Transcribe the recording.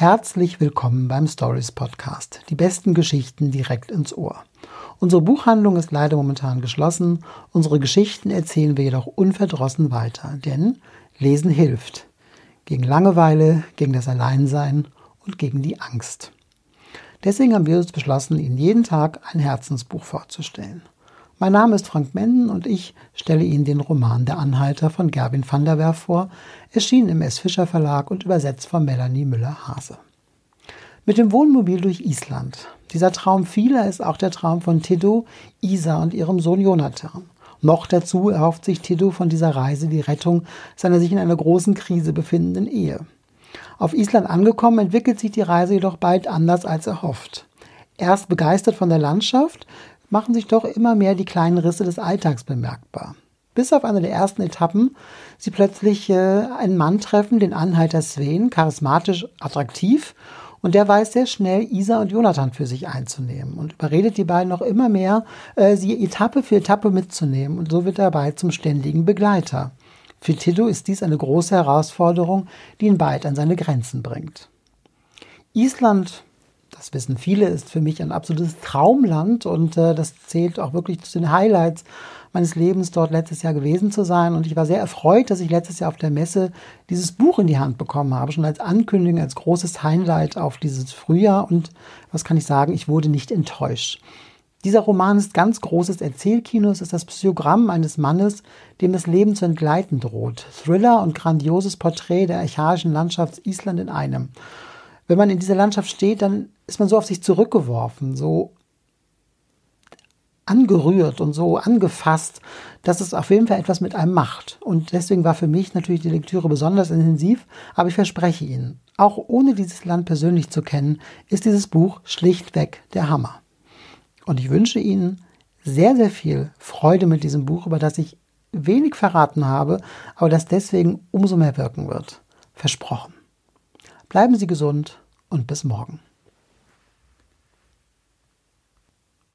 Herzlich willkommen beim Stories Podcast. Die besten Geschichten direkt ins Ohr. Unsere Buchhandlung ist leider momentan geschlossen. Unsere Geschichten erzählen wir jedoch unverdrossen weiter, denn Lesen hilft. Gegen Langeweile, gegen das Alleinsein und gegen die Angst. Deswegen haben wir uns beschlossen, Ihnen jeden Tag ein Herzensbuch vorzustellen. Mein Name ist Frank Menden und ich stelle Ihnen den Roman Der Anhalter von Gerwin van der Werf vor, erschienen im S. Fischer Verlag und übersetzt von Melanie Müller-Hase. Mit dem Wohnmobil durch Island. Dieser Traum vieler ist auch der Traum von Tiddo, Isa und ihrem Sohn Jonathan. Noch dazu erhofft sich Tiddo von dieser Reise die Rettung seiner sich in einer großen Krise befindenden Ehe. Auf Island angekommen, entwickelt sich die Reise jedoch bald anders als erhofft. Erst begeistert von der Landschaft, machen sich doch immer mehr die kleinen Risse des Alltags bemerkbar. Bis auf eine der ersten Etappen sie plötzlich äh, einen Mann treffen, den Anhalter Sven, charismatisch attraktiv, und der weiß sehr schnell, Isa und Jonathan für sich einzunehmen und überredet die beiden noch immer mehr, äh, sie Etappe für Etappe mitzunehmen. Und so wird er bald zum ständigen Begleiter. Für Tito ist dies eine große Herausforderung, die ihn bald an seine Grenzen bringt. Island das wissen viele, ist für mich ein absolutes Traumland und äh, das zählt auch wirklich zu den Highlights meines Lebens, dort letztes Jahr gewesen zu sein. Und ich war sehr erfreut, dass ich letztes Jahr auf der Messe dieses Buch in die Hand bekommen habe, schon als Ankündigung, als großes Highlight auf dieses Frühjahr. Und was kann ich sagen, ich wurde nicht enttäuscht. Dieser Roman ist ganz großes Erzählkino. Es ist das Psychogramm eines Mannes, dem das Leben zu entgleiten droht. Thriller und grandioses Porträt der archaischen Landschaft Island in einem wenn man in dieser Landschaft steht, dann ist man so auf sich zurückgeworfen, so angerührt und so angefasst, dass es auf jeden Fall etwas mit einem macht. Und deswegen war für mich natürlich die Lektüre besonders intensiv, aber ich verspreche Ihnen, auch ohne dieses Land persönlich zu kennen, ist dieses Buch schlichtweg der Hammer. Und ich wünsche Ihnen sehr, sehr viel Freude mit diesem Buch, über das ich wenig verraten habe, aber das deswegen umso mehr wirken wird. Versprochen. Bleiben Sie gesund und bis morgen.